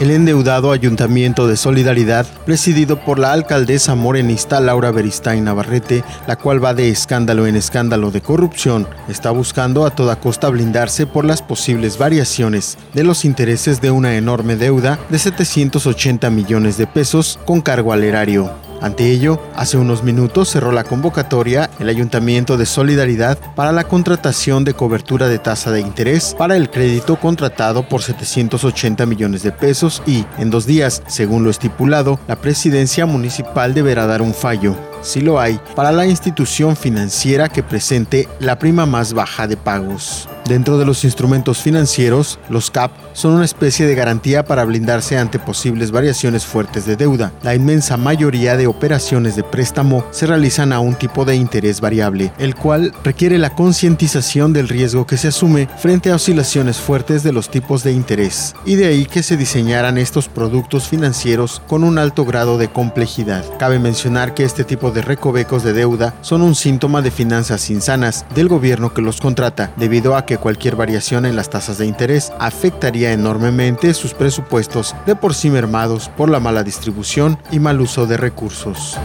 El endeudado Ayuntamiento de Solidaridad, presidido por la alcaldesa morenista Laura Beristain Navarrete, la cual va de escándalo en escándalo de corrupción, está buscando a toda costa blindarse por las posibles variaciones de los intereses de una enorme deuda de 780 millones de pesos con cargo al erario. Ante ello, hace unos minutos cerró la convocatoria el Ayuntamiento de Solidaridad para la contratación de cobertura de tasa de interés para el crédito contratado por 780 millones de pesos y, en dos días, según lo estipulado, la presidencia municipal deberá dar un fallo si lo hay, para la institución financiera que presente la prima más baja de pagos. Dentro de los instrumentos financieros, los CAP son una especie de garantía para blindarse ante posibles variaciones fuertes de deuda. La inmensa mayoría de operaciones de préstamo se realizan a un tipo de interés variable, el cual requiere la concientización del riesgo que se asume frente a oscilaciones fuertes de los tipos de interés, y de ahí que se diseñaran estos productos financieros con un alto grado de complejidad. Cabe mencionar que este tipo de recovecos de deuda son un síntoma de finanzas insanas del gobierno que los contrata, debido a que cualquier variación en las tasas de interés afectaría enormemente sus presupuestos de por sí mermados por la mala distribución y mal uso de recursos.